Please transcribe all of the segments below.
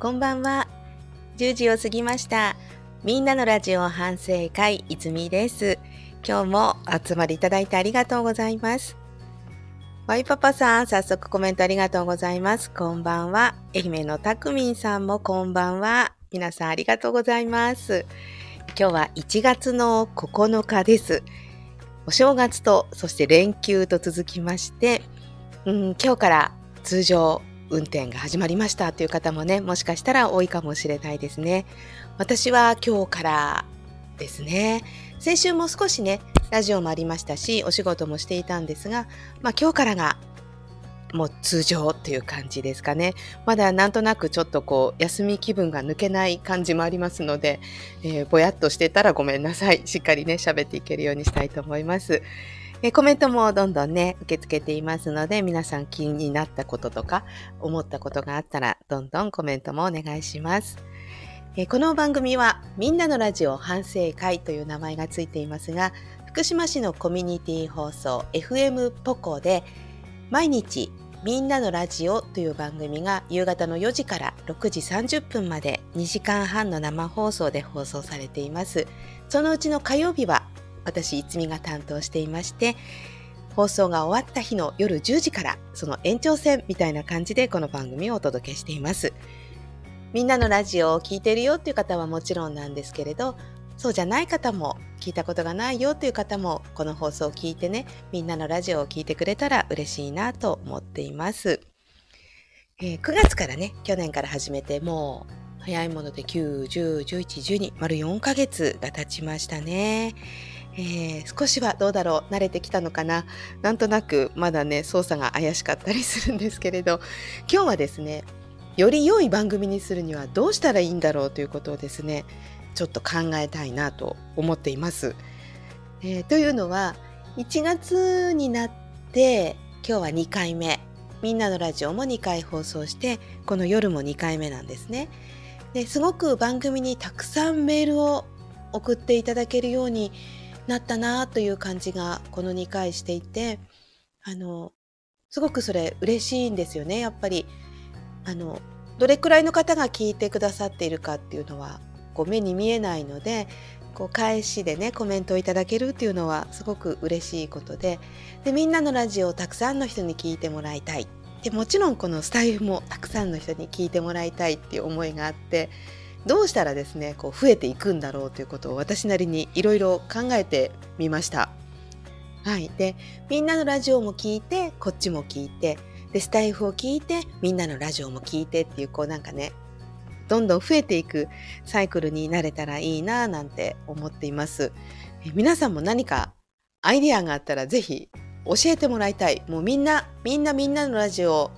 こんばんは。10時を過ぎました。みんなのラジオ反省会、いつみです。今日も集まりいただいてありがとうございます。ワイパパさん、早速コメントありがとうございます。こんばんは。愛媛のたくみんさんもこんばんは。皆さんありがとうございます。今日は1月の9日です。お正月と、そして連休と続きまして、うん、今日から通常運転が始まりましたという方もね、もしかしたら多いかもしれないですね。私は今日からですね。先週も少しね、ラジオもありましたし、お仕事もしていたんですが、まあ今日からがもう通常という感じですかね。まだなんとなくちょっとこう、休み気分が抜けない感じもありますので、えーぼやっとしてたらごめんなさい。しっかりね、喋っていけるようにしたいと思います。えコメントもどんどんね、受け付けていますので、皆さん気になったこととか、思ったことがあったら、どんどんコメントもお願いします。えこの番組は、みんなのラジオ反省会という名前がついていますが、福島市のコミュニティ放送 FM ポコで、毎日みんなのラジオという番組が夕方の4時から6時30分まで2時間半の生放送で放送されています。そのうちの火曜日は私、いつみが担当していまして、放送が終わった日の夜10時からその延長戦みたいな感じでこの番組をお届けしています。みんなのラジオを聞いてるよっていう方はもちろんなんですけれど、そうじゃない方も聞いたことがないよっていう方もこの放送を聞いてね、みんなのラジオを聞いてくれたら嬉しいなと思っています。えー9月からね、去年から始めてもう早いもので9、10、11、12、丸4ヶ月が経ちましたね。えー少しはどうだろう慣れてきたのかな？なんとなくまだね操作が怪しかったりするんですけれど今日はですねより良い番組にするにはどうしたらいいんだろうということをですねちょっと考えたいなと思っています。えーというのは1月になって今日は2回目みんなのラジオも2回放送してこの夜も2回目なんですね。ですごく番組にたくさんメールを送っていただけるようになったなという感じがこの2回していてあのすごくそれ嬉しいんですよね。やっぱりあのどれくらいの方が聞いてくださっているかっていうのはこう目に見えないのでこう返しでねコメントをいただけるっていうのはすごく嬉しいことででみんなのラジオをたくさんの人に聞いてもらいたい。でもちろんこのスタイフもたくさんの人に聞いてもらいたいっていう思いがあってどうしたらですねこう増えていくんだろうということを私なりにいろいろ考えてみました。はい、でみんなのラジオも聞いてこっちも聞いてでスタイフを聞いてみんなのラジオも聞いてっていうこうなんかねどんどん増えていくサイクルになれたらいいななんて思っています。皆さんも何かアイディアがあったらぜひ教えてもらいたい。もうみんなみんなみんなのラジオ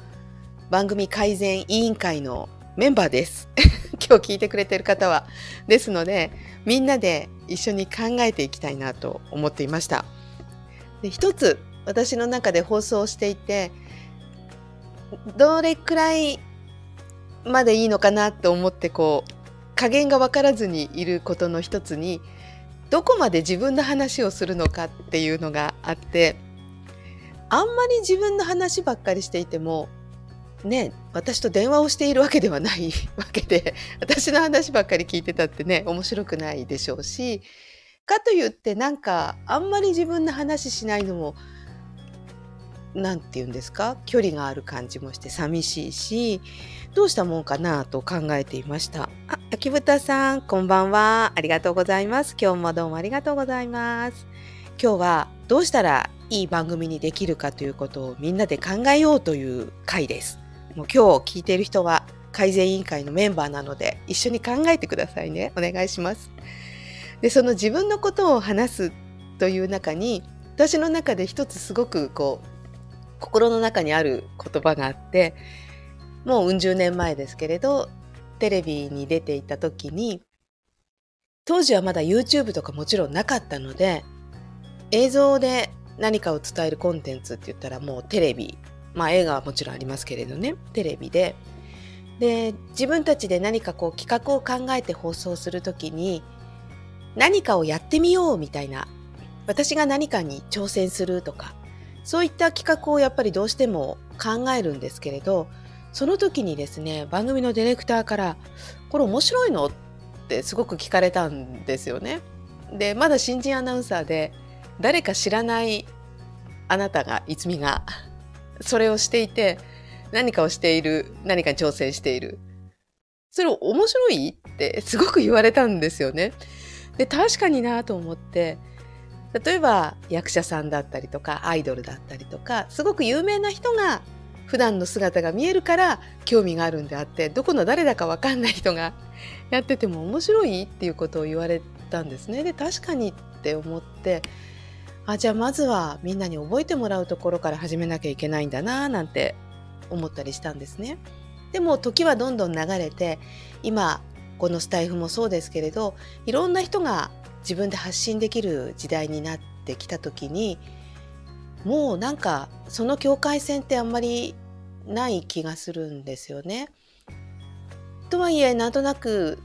番組改善委員会のメンバーです。今日聞いてくれてる方は。ですので、みんなで一緒に考えていきたいなと思っていました。で一つ、私の中で放送していて、どれくらいまでいいのかなと思って、こう、加減が分からずにいることの一つに、どこまで自分の話をするのかっていうのがあって、あんまり自分の話ばっかりしていても、ね、私と電話をしているわけではない わけで、私の話ばっかり聞いてたってね、面白くないでしょうし、かといってなんか、あんまり自分の話しないのも、なんて言うんですか、距離がある感じもして寂しいし、どうしたもんかなと考えていました。あ、秋豚さん、こんばんは。ありがとうございます。今日もどうもありがとうございます。今日はどうしたらいい番組にできるかということをみんなで考えようという回です。もう今日聞いている人は改善委員会のメンバーなので一緒に考えてくださいね。お願いします。で、その自分のことを話すという中に私の中で一つすごくこう心の中にある言葉があってもううん十年前ですけれどテレビに出ていた時に当時はまだ YouTube とかもちろんなかったので映像で何かを伝えるコンテンツって言ったらもうテレビまあ映画はもちろんありますけれどねテレビでで自分たちで何かこう企画を考えて放送する時に何かをやってみようみたいな私が何かに挑戦するとかそういった企画をやっぱりどうしても考えるんですけれどその時にですね番組のディレクターから「これ面白いの?」ってすごく聞かれたんですよね。でまだ新人アナウンサーで誰か知らないあなたがいつみがそれをしていて何かをしている何かに挑戦しているそれを面白いってすごく言われたんですよね。で確かになと思って例えば役者さんだったりとかアイドルだったりとかすごく有名な人が普段の姿が見えるから興味があるんであってどこの誰だか分かんない人がやってても面白いっていうことを言われたんですね。で確かにって思ってあじゃあまずはみんなに覚えてもらうところから始めなきゃいけないんだななんて思ったりしたんですね。でも時はどんどん流れて今このスタイフもそうですけれどいろんな人が自分で発信できる時代になってきた時にもうなんかその境界線ってあんまりない気がするんですよね。とはいえなんとなく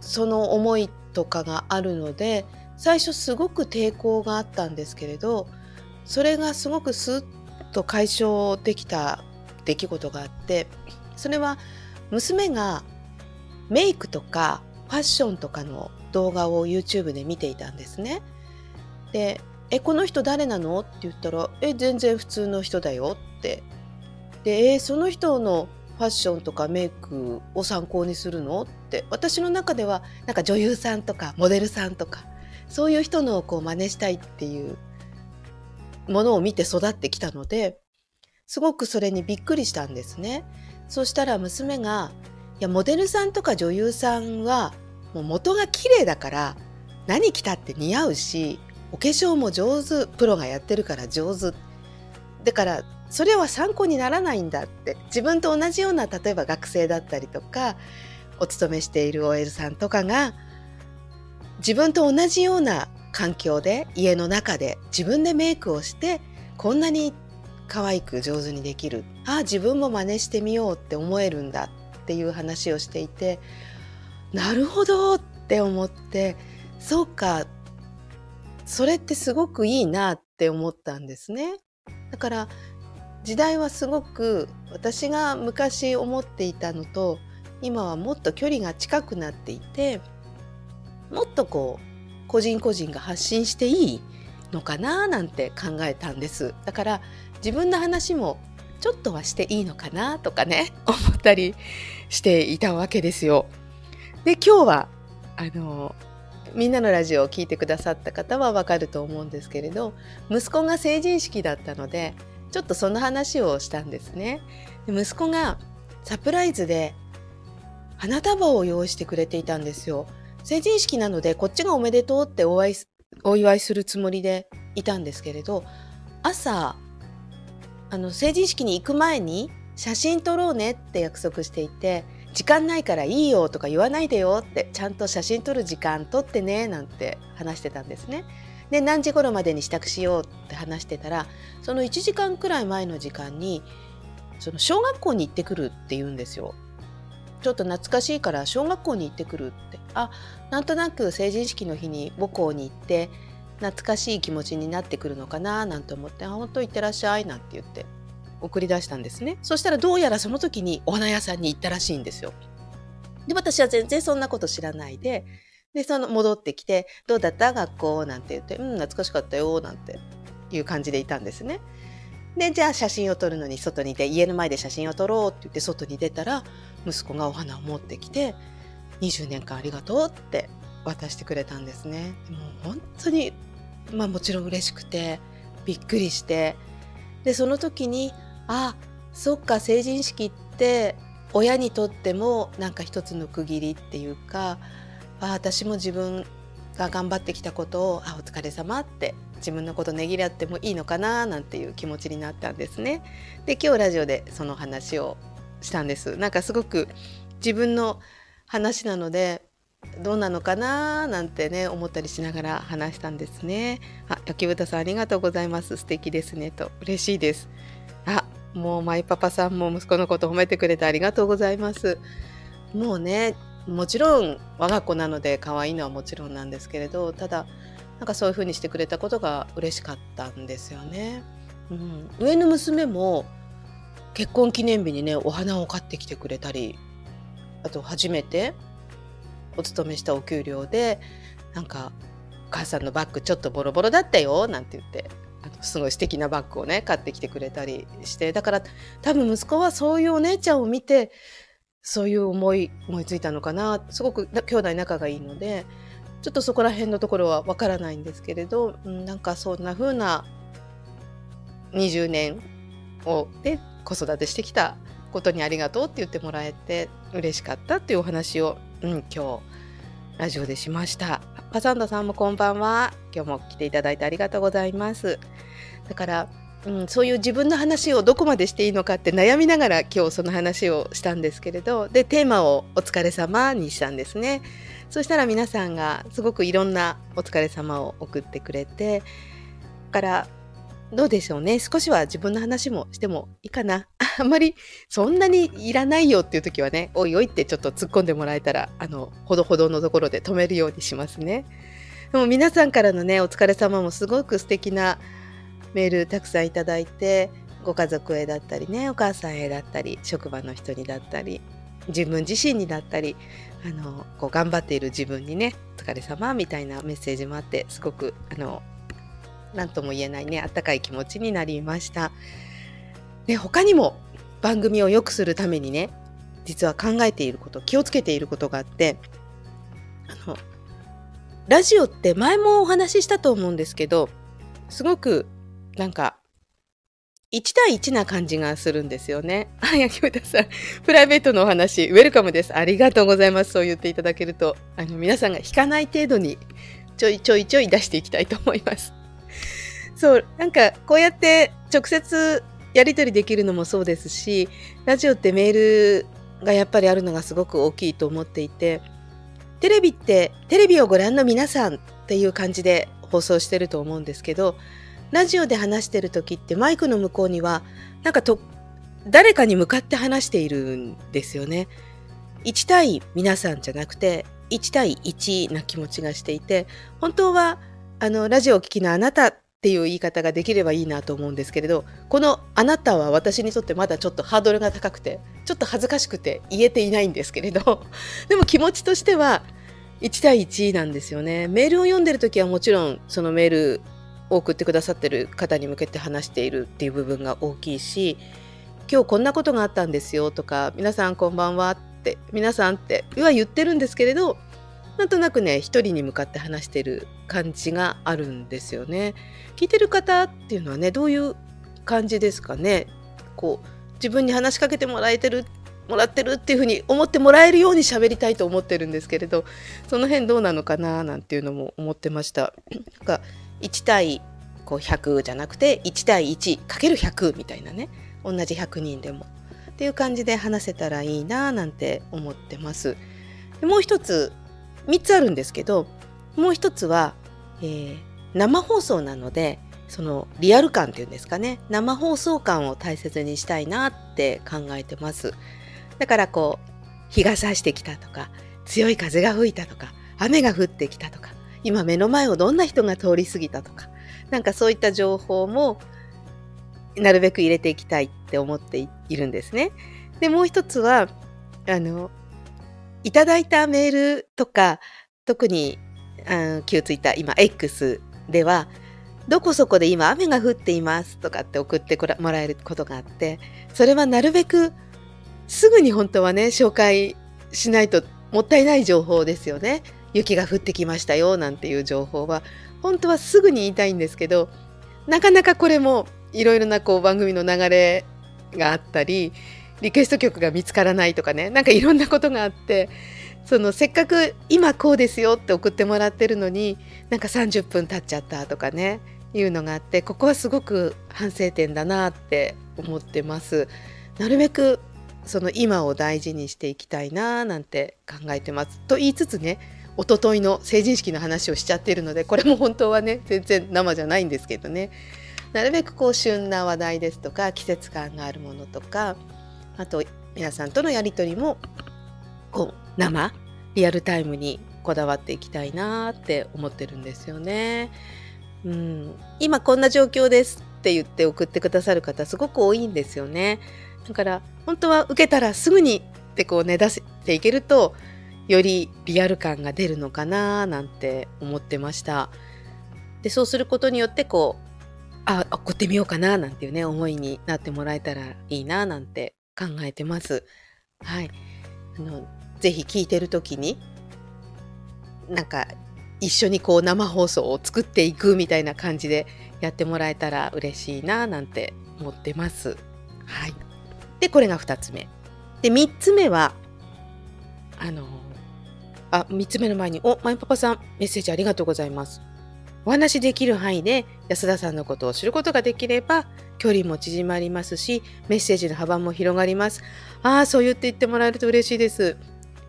その思いとかがあるので最初すごく抵抗があったんですけれどそれがすごくスッと解消できた出来事があってそれは娘がメイクとかファッションとかの動画を YouTube で見ていたんですね。でえこの人誰なの?」って言ったら「え全然普通の人だよ」ってでえその人のファッションとかメイクを参考にするの？って私の中ではなんか女優さんとかモデルさんとかそういう人のこう真似したいっていうものを見て育ってきたのですごくそれにびっくりしたんですね。そしたら娘が「いやモデルさんとか女優さんはもう元が綺麗だから何着たって似合うしお化粧も上手プロがやってるから上手だからそれは参考にならないんだって自分と同じような例えば学生だったりとかお勤めしている OL さんとかが自分と同じような環境で家の中で自分でメイクをしてこんなに可愛く上手にできるああ自分も真似してみようって思えるんだっていう話をしていてなるほどって思ってそうかそれってすごくいいなって思ったんですね。だから時代はすごく私が昔思っていたのと今はもっと距離が近くなっていてもっとこう個人個人が発信していいのかななんて考えたんですだから自分の話もちょっとはしていいのかなとかね 思ったりしていたわけですよ。で今日はあのみんなのラジオを聴いてくださった方はわかると思うんですけれど息子が成人式だったのでちょっとその話をしたんですね。で息子がサプライズで花束を用意してくれていたんですよ。成人式なのでこっちがおめでとうっておお祝いするつもりでいたんですけれど朝あの成人式に行く前に写真撮ろうねって約束していて時間ないからいいよとか言わないでよってちゃんと写真撮る時間撮ってねなんて話してたんですね。で何時頃までに支度しようって話してたらその1時間くらい前の時間にその小学校に行ってくるって言うんですよ。ちょっと懐かしいから小学校に行ってくるって。あなんとなく成人式の日に母校に行って懐かしい気持ちになってくるのかななんて思って「あ本当行ってらっしゃい」なんて言って送り出したんですね。そしたらどうやらその時にお花屋さんに行ったらしいんですよ。で私は全然そんなこと知らないででその戻ってきて「どうだった学校?」なんて言って「うん懐かしかったよ」なんていう感じでいたんですね。でじゃあ写真を撮るのに外に出家の前で写真を撮ろうって言って外に出たら息子がお花を持ってきて「20年間ありがとう」って渡してくれたんですね。もう本当にまあもちろん嬉しくてびっくりしてでその時にあそっか成人式って親にとってもなんか一つの区切りっていうかあ私も自分が頑張ってきたことをあお疲れ様って自分のことねぎらってもいいのかななんていう気持ちになったんですね。で今日ラジオでその話をしたんです。なんかすごく自分の話なのでどうなのかな？なんてね思ったりしながら話したんですね。あ、焼豚さんありがとうございます。素敵ですねと嬉しいです。あ、もうマイパパさんも息子のこと褒めてくれてありがとうございます。もうね、もちろん我が子なので可愛いのはもちろんなんですけれど、ただなんかそういう風にしてくれたことが嬉しかったんですよね。うん、上の娘も結婚記念日にねお花を買ってきてくれたりあと初めてお勤めしたお給料でなんか「お母さんのバッグちょっとボロボロだったよ」なんて言ってあのすごい素敵なバッグをね買ってきてくれたりしてだから多分息子はそういうお姉ちゃんを見てそういう思い思いついたのかなすごく兄弟仲がいいのでちょっとそこら辺のところはわからないんですけれど、うん、なんかそんな風な20年をで子育てしてきたことにありがとうって言ってもらえて嬉しかったっていうお話を、うん、今日ラジオでしました。パサンダさんもこんばんは。今日も来ていただいてありがとうございます。だから、うん、そういう自分の話をどこまでしていいのかって悩みながら今日その話をしたんですけれどでテーマを「お疲れ様にしたんですね。そしたら皆さんがすごくいろんなお疲れ様を送ってくれてからどうでしょうね。少しは自分の話もしてもいいかな。あんまりそんなにいらないよっていう時はねおいおいってちょっと突っ込んでもらえたらあのほどほどのところで止めるようにしますね。でも皆さんからのねお疲れ様もすごく素敵なメールたくさんいただいてご家族へだったりねお母さんへだったり職場の人にだったり自分自身にだったりあのこう頑張っている自分にね「お疲れ様みたいなメッセージもあってすごくあの何とも言えないねあったかい気持ちになりました。で他にも番組を良くするためにね実は考えていること気をつけていることがあってあのラジオって前もお話ししたと思うんですけどすごくなんか1対1な感じがするんですよね。あ、やきめたさん、プライベートのお話、ウェルカムです。ありがとうございます。そう言っていただけると、あの皆さんが引かない程度にちょいちょいちょい出していきたいと思います。そう、なんかこうやって直接やり取りできるのもそうですし、ラジオってメールがやっぱりあるのがすごく大きいと思っていて、テレビってテレビをご覧の皆さんっていう感じで放送してると思うんですけど、ラジオで話してる時ってマイクの向こうにはなんかと誰かに向かって話しているんですよね。1対皆さんじゃなくて1対1な気持ちがしていて本当はあのラジオを聴きのあなたっていう言い方ができればいいなと思うんですけれどこの「あなた」は私にとってまだちょっとハードルが高くてちょっと恥ずかしくて言えていないんですけれど でも気持ちとしては1対1なんですよね。メールを読んでる時はもちろんそのメールを送ってくださってる方に向けて話しているっていう部分が大きいし今日こんなことがあったんですよとか皆さんこんばんはって皆さんっては言ってるんですけれどなんとなくね一人に向かって話してる感じがあるんですよね。聞いてる方っていうのはねどういう感じですかね？こう自分に話しかけてもらえてるもらってるっていうふうに思ってもらえるように喋りたいと思ってるんですけれどその辺どうなのかななんていうのも思ってました。なんか1対こう100じゃなくて1対 1×100 みたいなね同じ100人でもっていう感じで話せたらいいななんて思ってます。もう一つ3つあるんですけどもう一つは、えー、生放送なのでそのリアル感っていうんですかね生放送感を大切にしたいなって考えてますだからこう日が差してきたとか強い風が吹いたとか雨が降ってきたとか今目の前をどんな人が通り過ぎたとかなんかそういった情報もなるべく入れていきたいって思っているんですね。でもう一つはあのいただいたメールとか特にあ旧ツイッター今 X ではどこそこで今雨が降っていますとかって送ってもらえることがあってそれはなるべくすぐに本当はね紹介しないともったいない情報ですよね。雪が降ってきましたよなんていう情報は本当はすぐに言いたいんですけどなかなかこれもいろいろなこう番組の流れがあったりリクエスト曲が見つからないとかねなんかいろんなことがあってそのせっかく今こうですよって送ってもらってるのになんか30分経っちゃったとかねいうのがあってここはすごく反省点だなって思ってます。なるべくその今を大事にしていきたいななんて考えてます。と言いつつね一昨日の成人式の話をしちゃってるのでこれも本当はね全然生じゃないんですけどねなるべくこう旬な話題ですとか季節感があるものとかあと皆さんとのやり取りもこう生リアルタイムにこだわっていきたいなって思ってるんですよね。うん、今こんな状況ですって言って送ってくださる方すごく多いんですよね。だから本当は受けたらすぐにってこうね出していけるとよりリアル感が出るのかななんて思ってました。でそうすることによってこうあ送ってみようかななんていうね思いになってもらえたらいいななんて考えてます。はい、あのぜひ聞いてる時になんか一緒にこう生放送を作っていくみたいな感じでやってもらえたら嬉しいななんて思ってます。はい、でこれが2つ目。で3つ目はあのあ3つ目の前に「おマイパパさんメッセージありがとうございます」お話しできる範囲で安田さんのことを知ることができれば距離も縮まりますしメッセージの幅も広がります。ああそう言って言ってもらえると嬉しいです。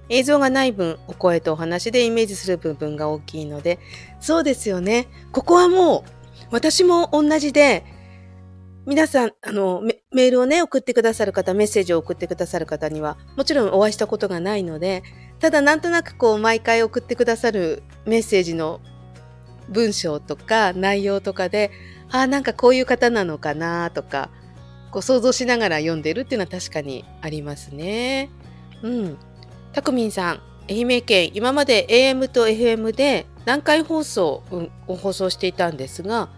映像がない分お声とお話でイメージする部分が大きいのでそうですよね。ここはもう私も同じで皆さんあのメールをね送ってくださる方メッセージを送ってくださる方にはもちろんお会いしたことがないのでただなんとなくこう毎回送ってくださるメッセージの文章とか内容とかで、ああ、なんかこういう方なのかなとか、こう想像しながら読んでるっていうのは確かにありますね。うん。たくみんさん、愛媛県、今まで AM と FM で南海放送を放送していたんですが、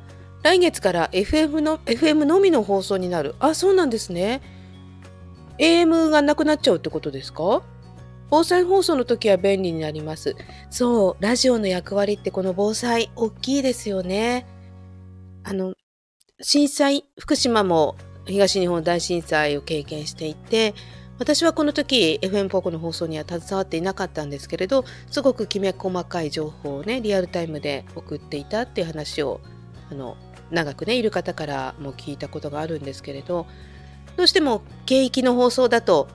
来月から FM の FM のみの放送になる。あ、そうなんですね。AM がなくなっちゃうってことですか？防災放送の時は便利になります。そう、ラジオの役割ってこの防災大きいですよね。あの、震災、福島も東日本大震災を経験していて、私はこの時 FM ポークの放送には携わっていなかったんですけれど、すごくきめ細かい情報をね、リアルタイムで送っていたっていう話を、あの、長くね、いる方からも聞いたことがあるんですけれど、どうしても景域の放送だと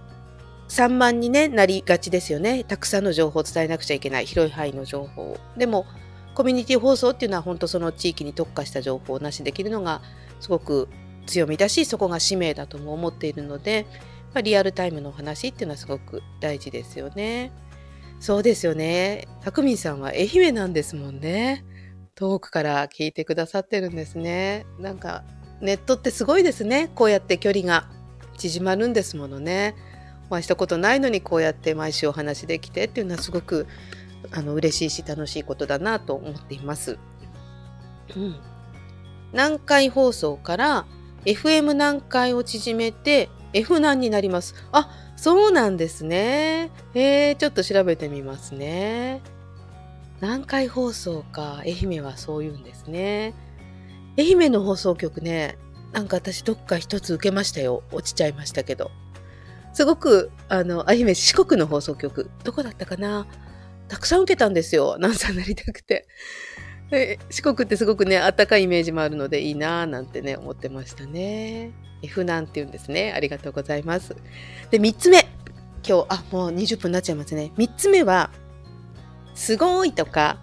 散漫に、ね、なりがちですよね。たくさんの情報を伝えなくちゃいけない。広い範囲の情報でも、コミュニティ放送っていうのは本当その地域に特化した情報をなしできるのがすごく強みだし、そこが使命だとも思っているので、まあ、リアルタイムの話っていうのはすごく大事ですよね。そうですよね。たくみんさんは愛媛なんですもんね。遠くから聞いてくださってるんですね。なんかネットってすごいですね。こうやって距離が縮まるんですものね。お会いしたことないのにこうやって毎週お話できてっていうのはすごくあの嬉しいし楽しいことだなと思っています。うん、南海放送から FM 南海を縮めて F 南になります。あ、そうなんですね。えー、ちょっと調べてみますね。南海放送か。愛媛はそう言うんですね。愛媛の放送局ね、なんか私どっか一つ受けましたよ。落ちちゃいましたけど。すごく、あの、愛媛四国の放送局、どこだったかな？たくさん受けたんですよ。アナウンサーになりたくて。四国ってすごくね、あったかいイメージもあるのでいいなぁなんてね、思ってましたね。F なんて言うんですね。ありがとうございます。で、3つ目。今日、あ、もう20分になっちゃいますね。3つ目は、すごいとか、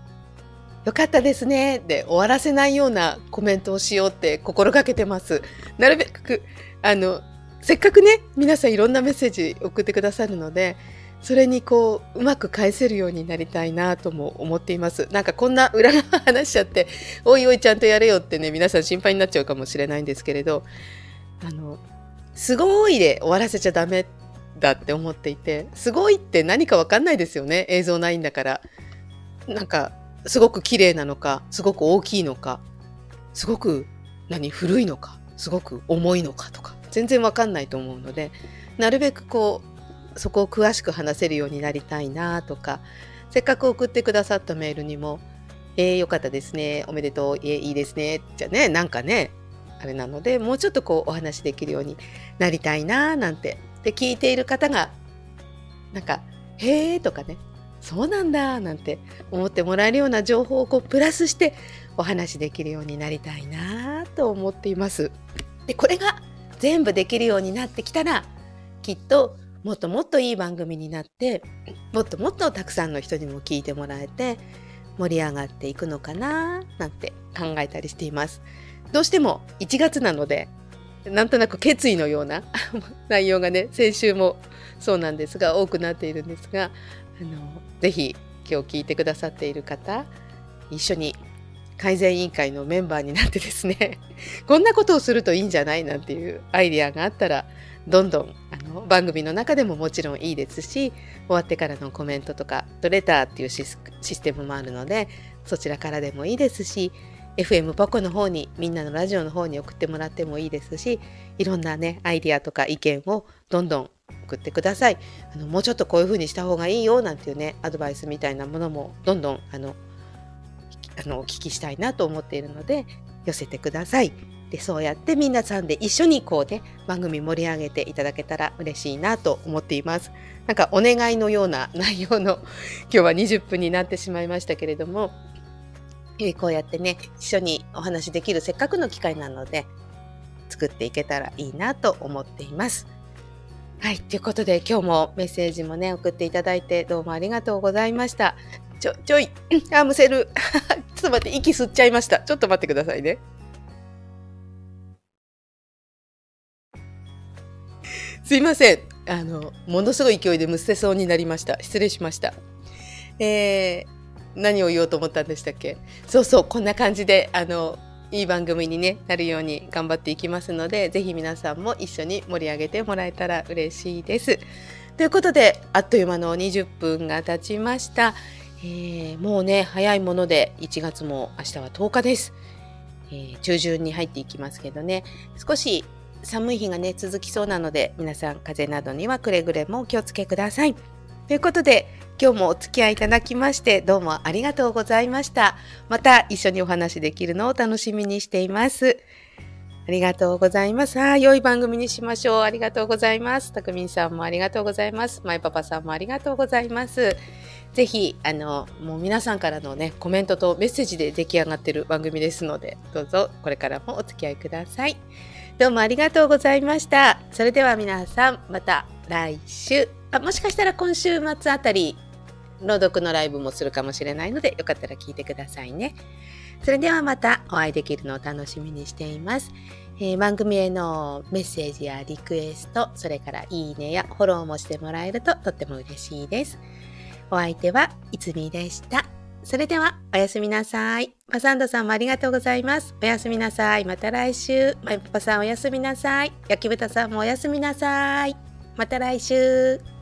よかったですねで終わらせないようなコメントをしようって心がけてます。なるべく、あの、せっかくね、皆さんいろんなメッセージ送ってくださるので、それにこう、うまく返せるようになりたいなとも思っています。なんかこんな裏側話しちゃって、おいおいちゃんとやれよってね、皆さん心配になっちゃうかもしれないんですけれど、あの、すごいで終わらせちゃダメだって思っていて、すごいって何かわかんないですよね。映像ないんだから。なんか、すごく綺麗なのか、すごく大きいのか、すごく何古いのか、すごく重いのかとか。全然わかんないと思うのでなるべくこうそこを詳しく話せるようになりたいなとかせっかく送ってくださったメールにも「えー、よかったですね。おめでとう。えー、いいですね」じゃねなんかねあれなのでもうちょっとこうお話できるようになりたいななんて。で聞いている方がなんか「へえ」とかね「そうなんだ」なんて思ってもらえるような情報をこうプラスしてお話できるようになりたいなと思っています。でこれが全部できるようになってきたらきっともっともっといい番組になってもっともっとたくさんの人にも聞いてもらえて盛り上がっていくのかななんて考えたりしています。どうしても1月なのでなんとなく決意のような 内容がね先週もそうなんですが多くなっているんですがあのぜひ今日聞いてくださっている方一緒に改善委員会のメンバーになってですね こんなことをするといいんじゃないなんていうアイデアがあったらどんどんあの番組の中でももちろんいいですし終わってからのコメントとかとレターっていうシステムもあるのでそちらからでもいいですし FM ポコの方にみんなのラジオの方に送ってもらってもいいですしいろんなねアイディアとか意見をどんどん送ってください。あのもうちょっとこういう風にした方がいいよなんていうねアドバイスみたいなものもどんどんあのあのお聞きしたいなと思っているので寄せてください。でそうやって皆さんで一緒にこうね番組盛り上げていただけたら嬉しいなと思っています。なんかお願いのような内容の 今日は20分になってしまいましたけれども、えこうやってね一緒にお話できるせっかくの機会なので作っていけたらいいなと思っています。はい、ということで今日もメッセージもね送っていただいてどうもありがとうございました。ちょ、ちょい、あ、むせる。ちょっと待って、息吸っちゃいました。ちょっと待ってくださいね。すいません。あの、ものすごい勢いでむせそうになりました。失礼しました。えー、何を言おうと思ったんでしたっけ？そうそう、こんな感じで、あの、いい番組に、ね、なるように頑張っていきますので、ぜひ皆さんも一緒に盛り上げてもらえたら嬉しいです。ということで、あっという間の20分が経ちました。えー、もうね、早いもので1月も明日は10日です。えー、中旬に入っていきますけどね、少し寒い日がね、続きそうなので、皆さん風邪などにはくれぐれもお気をつけください。ということで、今日もお付き合いいただきましてどうもありがとうございました。また一緒にお話できるのを楽しみにしています。ありがとうございます。ああ、良い番組にしましょう。ありがとうございます。たくみんさんもありがとうございます。まいパパさんもありがとうございます。ぜひ、あの、もう皆さんからのね、コメントとメッセージで出来上がっている番組ですので、どうぞこれからもお付き合いください。どうもありがとうございました。それでは皆さん、また来週、あもしかしたら今週末あたり、朗読のライブもするかもしれないので、よかったら聞いてくださいね。それではまたお会いできるのを楽しみにしています。えー、番組へのメッセージやリクエスト、それからいいねやフォローもしてもらえるととっても嬉しいです。お相手はいつみでした。それではおやすみなさい。パサンドさんもありがとうございます。おやすみなさい。また来週。マイパパさんおやすみなさい。焼き豚さんもおやすみなさい。また来週。